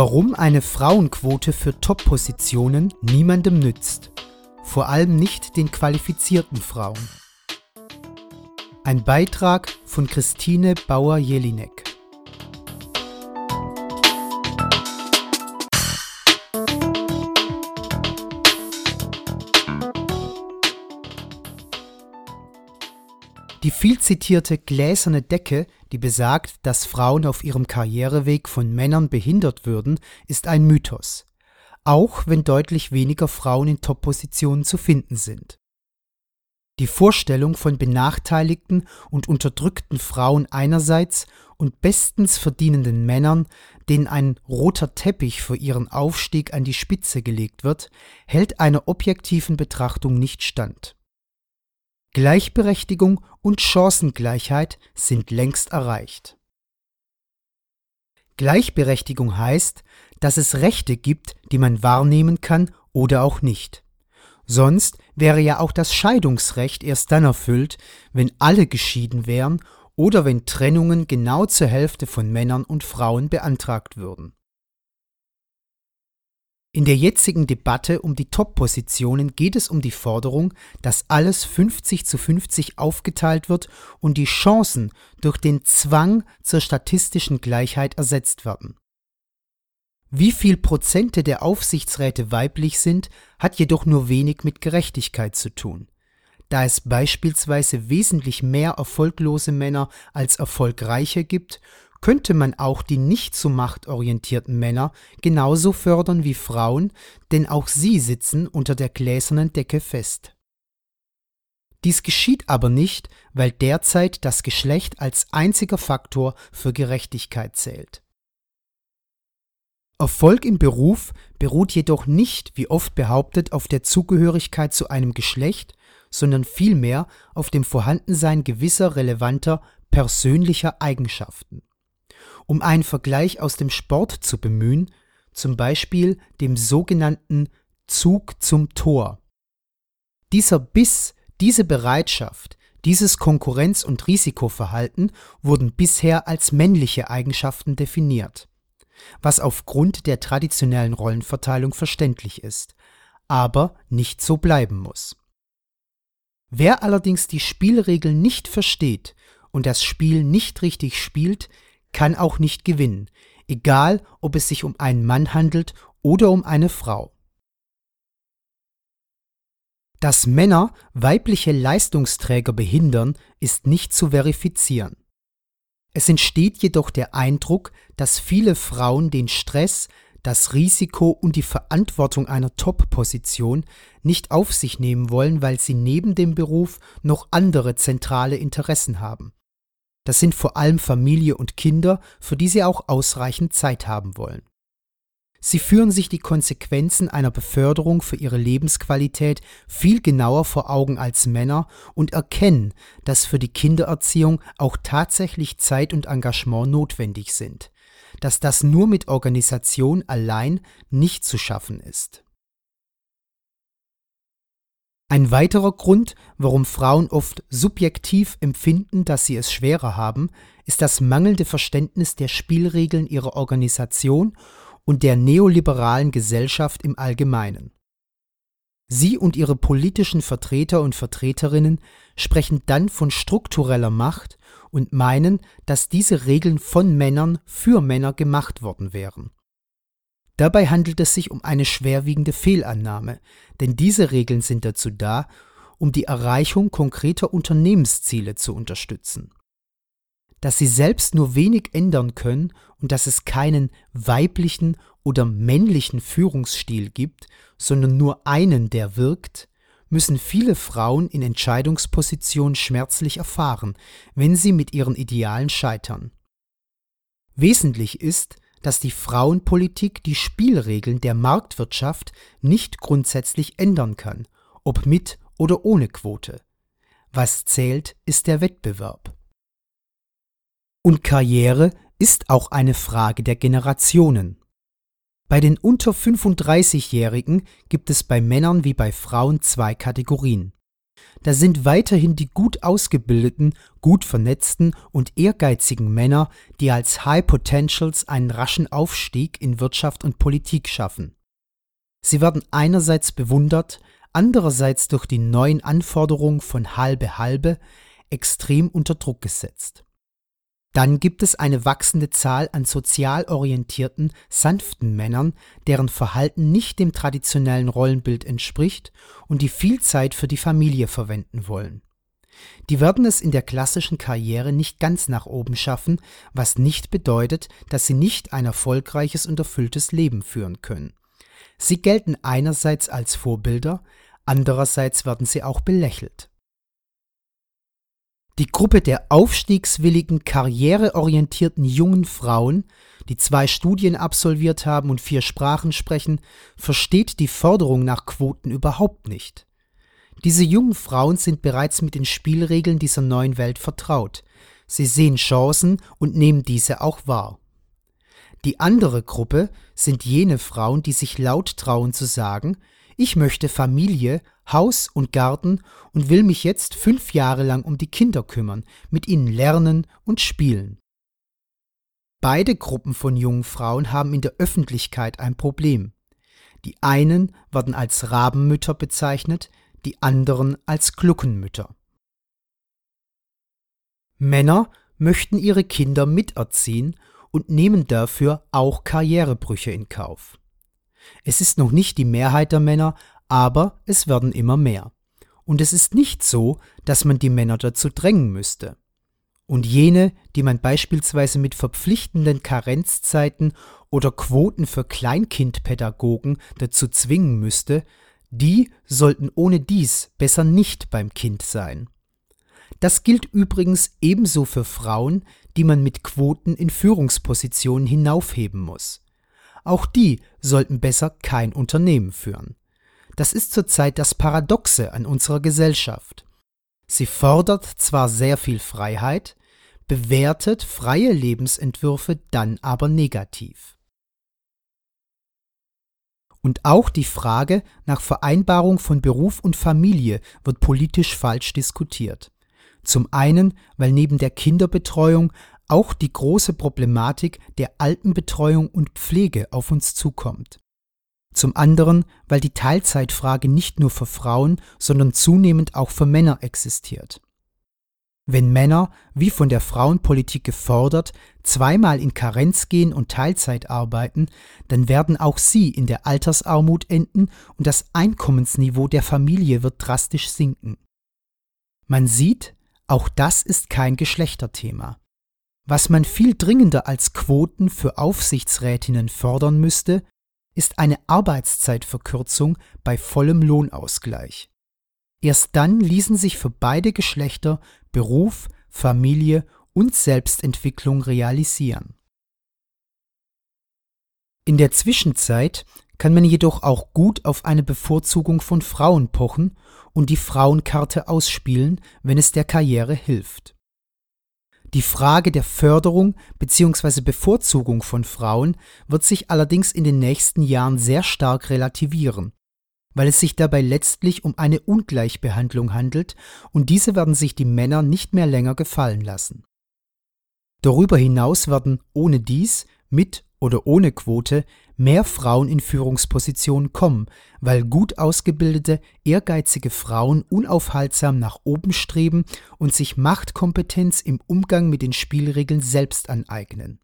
Warum eine Frauenquote für Top-Positionen niemandem nützt. Vor allem nicht den qualifizierten Frauen. Ein Beitrag von Christine Bauer-Jelinek. Die viel zitierte gläserne Decke, die besagt, dass Frauen auf ihrem Karriereweg von Männern behindert würden, ist ein Mythos, auch wenn deutlich weniger Frauen in Top-Positionen zu finden sind. Die Vorstellung von benachteiligten und unterdrückten Frauen einerseits und bestens verdienenden Männern, denen ein roter Teppich für ihren Aufstieg an die Spitze gelegt wird, hält einer objektiven Betrachtung nicht stand. Gleichberechtigung und Chancengleichheit sind längst erreicht. Gleichberechtigung heißt, dass es Rechte gibt, die man wahrnehmen kann oder auch nicht. Sonst wäre ja auch das Scheidungsrecht erst dann erfüllt, wenn alle geschieden wären oder wenn Trennungen genau zur Hälfte von Männern und Frauen beantragt würden. In der jetzigen Debatte um die Top-Positionen geht es um die Forderung, dass alles 50 zu 50 aufgeteilt wird und die Chancen durch den Zwang zur statistischen Gleichheit ersetzt werden. Wie viel Prozente der Aufsichtsräte weiblich sind, hat jedoch nur wenig mit Gerechtigkeit zu tun. Da es beispielsweise wesentlich mehr erfolglose Männer als erfolgreiche gibt, könnte man auch die nicht so machtorientierten Männer genauso fördern wie Frauen, denn auch sie sitzen unter der gläsernen Decke fest. Dies geschieht aber nicht, weil derzeit das Geschlecht als einziger Faktor für Gerechtigkeit zählt. Erfolg im Beruf beruht jedoch nicht, wie oft behauptet, auf der Zugehörigkeit zu einem Geschlecht, sondern vielmehr auf dem Vorhandensein gewisser relevanter persönlicher Eigenschaften. Um einen Vergleich aus dem Sport zu bemühen, zum Beispiel dem sogenannten Zug zum Tor. Dieser Biss, diese Bereitschaft, dieses Konkurrenz- und Risikoverhalten wurden bisher als männliche Eigenschaften definiert, was aufgrund der traditionellen Rollenverteilung verständlich ist, aber nicht so bleiben muss. Wer allerdings die Spielregeln nicht versteht und das Spiel nicht richtig spielt, kann auch nicht gewinnen, egal ob es sich um einen Mann handelt oder um eine Frau. Dass Männer weibliche Leistungsträger behindern, ist nicht zu verifizieren. Es entsteht jedoch der Eindruck, dass viele Frauen den Stress, das Risiko und die Verantwortung einer Top-Position nicht auf sich nehmen wollen, weil sie neben dem Beruf noch andere zentrale Interessen haben. Das sind vor allem Familie und Kinder, für die sie auch ausreichend Zeit haben wollen. Sie führen sich die Konsequenzen einer Beförderung für ihre Lebensqualität viel genauer vor Augen als Männer und erkennen, dass für die Kindererziehung auch tatsächlich Zeit und Engagement notwendig sind, dass das nur mit Organisation allein nicht zu schaffen ist. Ein weiterer Grund, warum Frauen oft subjektiv empfinden, dass sie es schwerer haben, ist das mangelnde Verständnis der Spielregeln ihrer Organisation und der neoliberalen Gesellschaft im Allgemeinen. Sie und ihre politischen Vertreter und Vertreterinnen sprechen dann von struktureller Macht und meinen, dass diese Regeln von Männern für Männer gemacht worden wären. Dabei handelt es sich um eine schwerwiegende Fehlannahme, denn diese Regeln sind dazu da, um die Erreichung konkreter Unternehmensziele zu unterstützen. Dass sie selbst nur wenig ändern können und dass es keinen weiblichen oder männlichen Führungsstil gibt, sondern nur einen, der wirkt, müssen viele Frauen in Entscheidungspositionen schmerzlich erfahren, wenn sie mit ihren Idealen scheitern. Wesentlich ist, dass die Frauenpolitik die Spielregeln der Marktwirtschaft nicht grundsätzlich ändern kann, ob mit oder ohne Quote. Was zählt, ist der Wettbewerb. Und Karriere ist auch eine Frage der Generationen. Bei den unter 35-Jährigen gibt es bei Männern wie bei Frauen zwei Kategorien. Da sind weiterhin die gut ausgebildeten, gut vernetzten und ehrgeizigen Männer, die als High Potentials einen raschen Aufstieg in Wirtschaft und Politik schaffen. Sie werden einerseits bewundert, andererseits durch die neuen Anforderungen von halbe halbe extrem unter Druck gesetzt. Dann gibt es eine wachsende Zahl an sozial orientierten, sanften Männern, deren Verhalten nicht dem traditionellen Rollenbild entspricht und die viel Zeit für die Familie verwenden wollen. Die werden es in der klassischen Karriere nicht ganz nach oben schaffen, was nicht bedeutet, dass sie nicht ein erfolgreiches und erfülltes Leben führen können. Sie gelten einerseits als Vorbilder, andererseits werden sie auch belächelt. Die Gruppe der aufstiegswilligen, karriereorientierten jungen Frauen, die zwei Studien absolviert haben und vier Sprachen sprechen, versteht die Forderung nach Quoten überhaupt nicht. Diese jungen Frauen sind bereits mit den Spielregeln dieser neuen Welt vertraut. Sie sehen Chancen und nehmen diese auch wahr. Die andere Gruppe sind jene Frauen, die sich laut trauen zu sagen, ich möchte Familie, Haus und Garten und will mich jetzt fünf Jahre lang um die Kinder kümmern, mit ihnen lernen und spielen. Beide Gruppen von jungen Frauen haben in der Öffentlichkeit ein Problem. Die einen werden als Rabenmütter bezeichnet, die anderen als Gluckenmütter. Männer möchten ihre Kinder miterziehen und nehmen dafür auch Karrierebrüche in Kauf. Es ist noch nicht die Mehrheit der Männer, aber es werden immer mehr. Und es ist nicht so, dass man die Männer dazu drängen müsste. Und jene, die man beispielsweise mit verpflichtenden Karenzzeiten oder Quoten für Kleinkindpädagogen dazu zwingen müsste, die sollten ohne dies besser nicht beim Kind sein. Das gilt übrigens ebenso für Frauen, die man mit Quoten in Führungspositionen hinaufheben muss. Auch die sollten besser kein Unternehmen führen. Das ist zurzeit das Paradoxe an unserer Gesellschaft. Sie fordert zwar sehr viel Freiheit, bewertet freie Lebensentwürfe dann aber negativ. Und auch die Frage nach Vereinbarung von Beruf und Familie wird politisch falsch diskutiert. Zum einen, weil neben der Kinderbetreuung auch die große Problematik der Altenbetreuung und Pflege auf uns zukommt. Zum anderen, weil die Teilzeitfrage nicht nur für Frauen, sondern zunehmend auch für Männer existiert. Wenn Männer, wie von der Frauenpolitik gefordert, zweimal in Karenz gehen und Teilzeit arbeiten, dann werden auch sie in der Altersarmut enden und das Einkommensniveau der Familie wird drastisch sinken. Man sieht, auch das ist kein Geschlechterthema. Was man viel dringender als Quoten für Aufsichtsrätinnen fördern müsste, ist eine Arbeitszeitverkürzung bei vollem Lohnausgleich. Erst dann ließen sich für beide Geschlechter Beruf, Familie und Selbstentwicklung realisieren. In der Zwischenzeit kann man jedoch auch gut auf eine Bevorzugung von Frauen pochen und die Frauenkarte ausspielen, wenn es der Karriere hilft. Die Frage der Förderung bzw. Bevorzugung von Frauen wird sich allerdings in den nächsten Jahren sehr stark relativieren, weil es sich dabei letztlich um eine Ungleichbehandlung handelt und diese werden sich die Männer nicht mehr länger gefallen lassen. Darüber hinaus werden ohne dies mit oder ohne Quote mehr Frauen in Führungspositionen kommen, weil gut ausgebildete, ehrgeizige Frauen unaufhaltsam nach oben streben und sich Machtkompetenz im Umgang mit den Spielregeln selbst aneignen.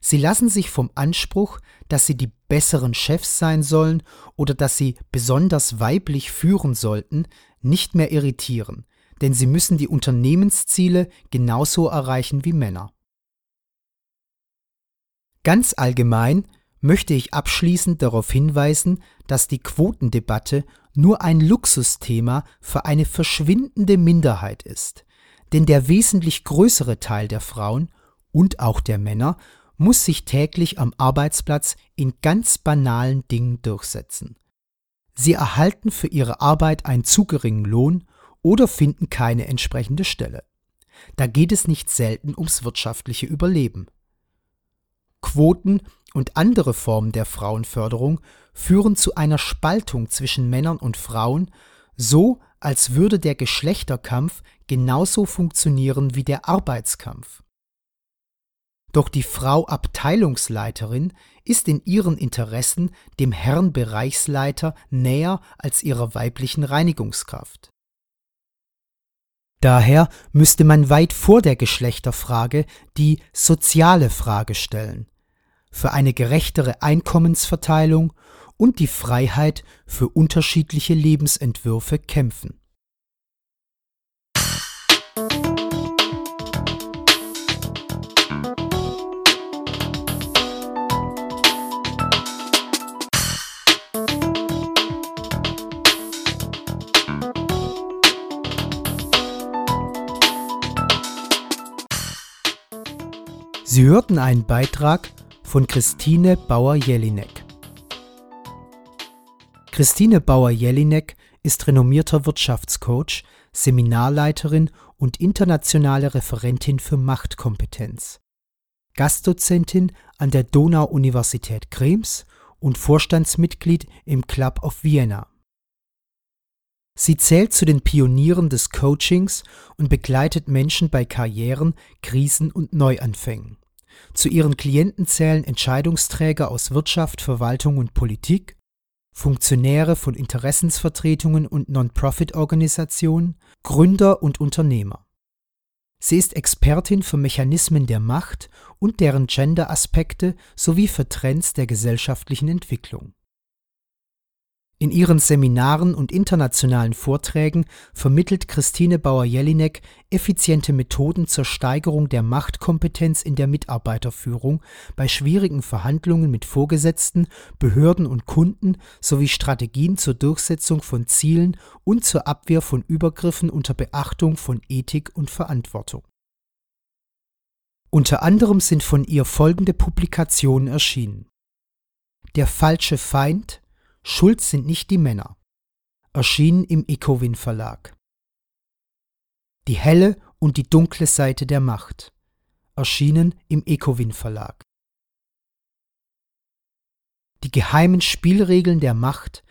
Sie lassen sich vom Anspruch, dass sie die besseren Chefs sein sollen oder dass sie besonders weiblich führen sollten, nicht mehr irritieren, denn sie müssen die Unternehmensziele genauso erreichen wie Männer. Ganz allgemein möchte ich abschließend darauf hinweisen, dass die Quotendebatte nur ein Luxusthema für eine verschwindende Minderheit ist. Denn der wesentlich größere Teil der Frauen und auch der Männer muss sich täglich am Arbeitsplatz in ganz banalen Dingen durchsetzen. Sie erhalten für ihre Arbeit einen zu geringen Lohn oder finden keine entsprechende Stelle. Da geht es nicht selten ums wirtschaftliche Überleben. Quoten und andere Formen der Frauenförderung führen zu einer Spaltung zwischen Männern und Frauen, so als würde der Geschlechterkampf genauso funktionieren wie der Arbeitskampf. Doch die Frau Abteilungsleiterin ist in ihren Interessen dem Herrn Bereichsleiter näher als ihrer weiblichen Reinigungskraft. Daher müsste man weit vor der Geschlechterfrage die soziale Frage stellen, für eine gerechtere Einkommensverteilung und die Freiheit für unterschiedliche Lebensentwürfe kämpfen. Sie hörten einen Beitrag von Christine Bauer-Jelinek. Christine Bauer-Jelinek ist renommierter Wirtschaftscoach, Seminarleiterin und internationale Referentin für Machtkompetenz, Gastdozentin an der Donau-Universität Krems und Vorstandsmitglied im Club of Vienna. Sie zählt zu den Pionieren des Coachings und begleitet Menschen bei Karrieren, Krisen und Neuanfängen. Zu ihren Klienten zählen Entscheidungsträger aus Wirtschaft, Verwaltung und Politik, Funktionäre von Interessensvertretungen und Non-Profit-Organisationen, Gründer und Unternehmer. Sie ist Expertin für Mechanismen der Macht und deren Gender-Aspekte sowie für Trends der gesellschaftlichen Entwicklung. In ihren Seminaren und internationalen Vorträgen vermittelt Christine Bauer-Jelinek effiziente Methoden zur Steigerung der Machtkompetenz in der Mitarbeiterführung bei schwierigen Verhandlungen mit Vorgesetzten, Behörden und Kunden sowie Strategien zur Durchsetzung von Zielen und zur Abwehr von Übergriffen unter Beachtung von Ethik und Verantwortung. Unter anderem sind von ihr folgende Publikationen erschienen. Der falsche Feind Schuld sind nicht die Männer. Erschienen im Ecowin Verlag. Die helle und die dunkle Seite der Macht. Erschienen im Ecowin Verlag. Die geheimen Spielregeln der Macht,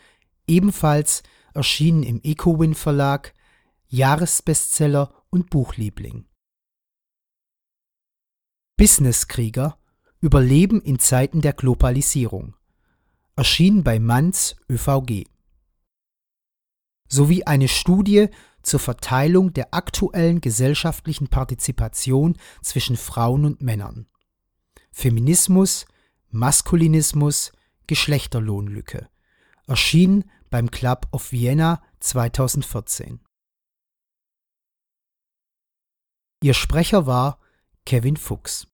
ebenfalls erschienen im Ecowin Verlag, Jahresbestseller und Buchliebling. Businesskrieger Überleben in Zeiten der Globalisierung erschien bei Manz ÖVG. Sowie eine Studie zur Verteilung der aktuellen gesellschaftlichen Partizipation zwischen Frauen und Männern. Feminismus, Maskulinismus, Geschlechterlohnlücke. Erschien beim Club of Vienna 2014. Ihr Sprecher war Kevin Fuchs.